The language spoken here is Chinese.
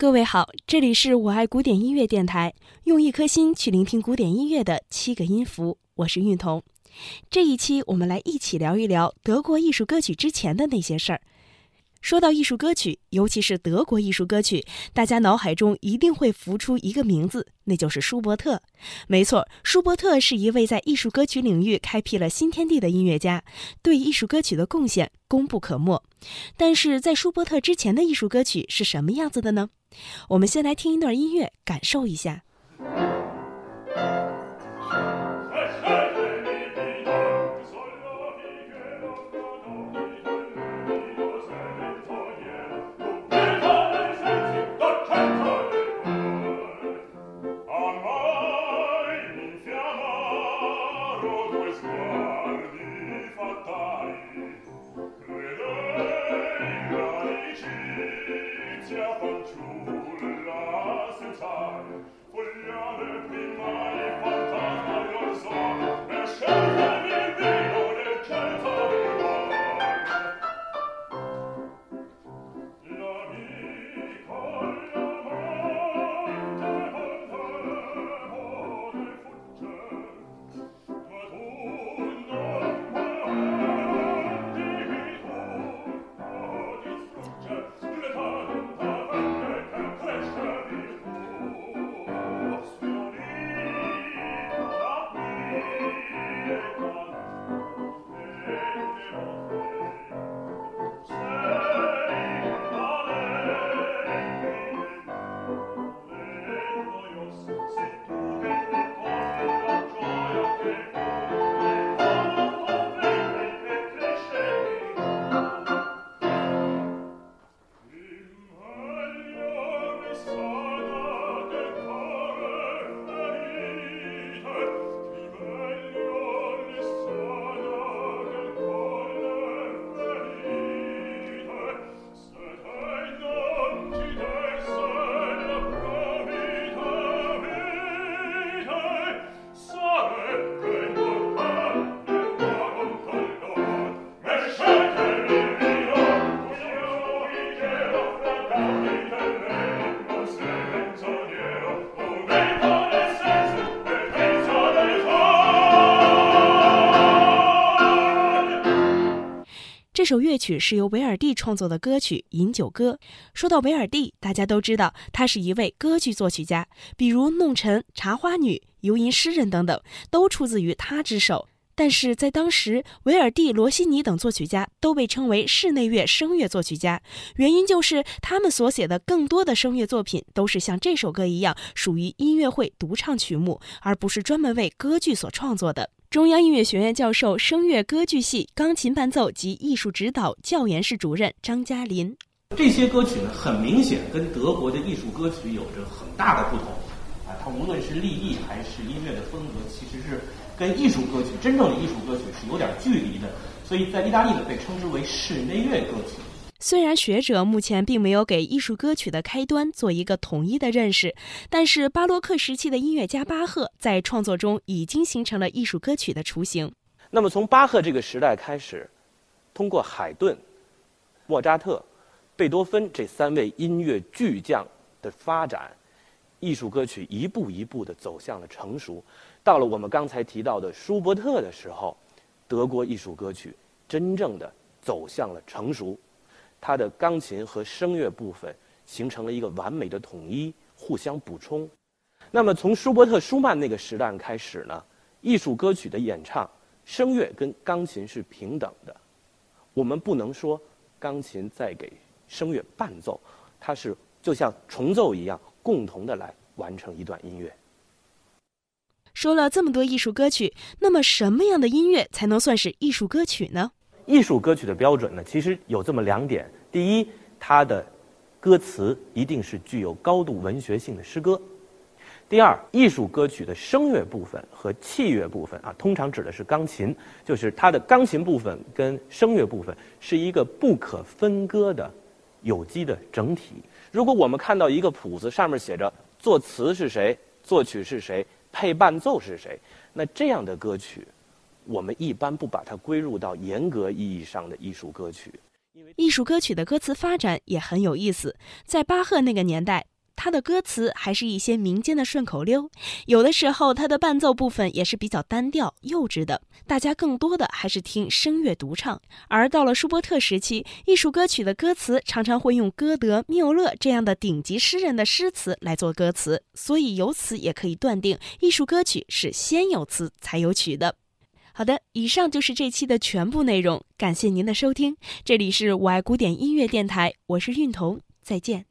各位好，这里是我爱古典音乐电台，用一颗心去聆听古典音乐的七个音符。我是韵彤。这一期我们来一起聊一聊德国艺术歌曲之前的那些事儿。说到艺术歌曲，尤其是德国艺术歌曲，大家脑海中一定会浮出一个名字，那就是舒伯特。没错，舒伯特是一位在艺术歌曲领域开辟了新天地的音乐家，对艺术歌曲的贡献功不可没。但是在舒伯特之前的艺术歌曲是什么样子的呢？我们先来听一段音乐，感受一下。这这首乐曲是由维尔蒂创作的歌曲《饮酒歌》。说到维尔蒂，大家都知道他是一位歌剧作曲家，比如《弄臣》《茶花女》《游吟诗人》等等，都出自于他之手。但是在当时，维尔蒂、罗西尼等作曲家都被称为室内乐声乐作曲家，原因就是他们所写的更多的声乐作品都是像这首歌一样，属于音乐会独唱曲目，而不是专门为歌剧所创作的。中央音乐学院教授、声乐歌剧系钢琴伴奏及艺术指导教研室主任张嘉林：这些歌曲呢，很明显跟德国的艺术歌曲有着很大的不同啊！它无论是立意还是音乐的风格，其实是跟艺术歌曲真正的艺术歌曲是有点距离的。所以在意大利呢，被称之为室内乐歌曲。虽然学者目前并没有给艺术歌曲的开端做一个统一的认识，但是巴洛克时期的音乐家巴赫在创作中已经形成了艺术歌曲的雏形。那么从巴赫这个时代开始，通过海顿、莫扎特、贝多芬这三位音乐巨匠的发展，艺术歌曲一步一步地走向了成熟。到了我们刚才提到的舒伯特的时候，德国艺术歌曲真正的走向了成熟。它的钢琴和声乐部分形成了一个完美的统一，互相补充。那么从舒伯特、舒曼那个时代开始呢，艺术歌曲的演唱，声乐跟钢琴是平等的。我们不能说钢琴在给声乐伴奏，它是就像重奏一样，共同的来完成一段音乐。说了这么多艺术歌曲，那么什么样的音乐才能算是艺术歌曲呢？艺术歌曲的标准呢，其实有这么两点：第一，它的歌词一定是具有高度文学性的诗歌；第二，艺术歌曲的声乐部分和器乐部分啊，通常指的是钢琴，就是它的钢琴部分跟声乐部分是一个不可分割的有机的整体。如果我们看到一个谱子上面写着作词是谁、作曲是谁、配伴奏是谁，那这样的歌曲。我们一般不把它归入到严格意义上的艺术歌曲。艺术歌曲的歌词发展也很有意思，在巴赫那个年代。他的歌词还是一些民间的顺口溜，有的时候他的伴奏部分也是比较单调、幼稚的，大家更多的还是听声乐独唱。而到了舒伯特时期，艺术歌曲的歌词常常会用歌德、缪勒这样的顶级诗人的诗词来做歌词，所以由此也可以断定，艺术歌曲是先有词才有曲的。好的，以上就是这期的全部内容，感谢您的收听，这里是我爱古典音乐电台，我是韵彤，再见。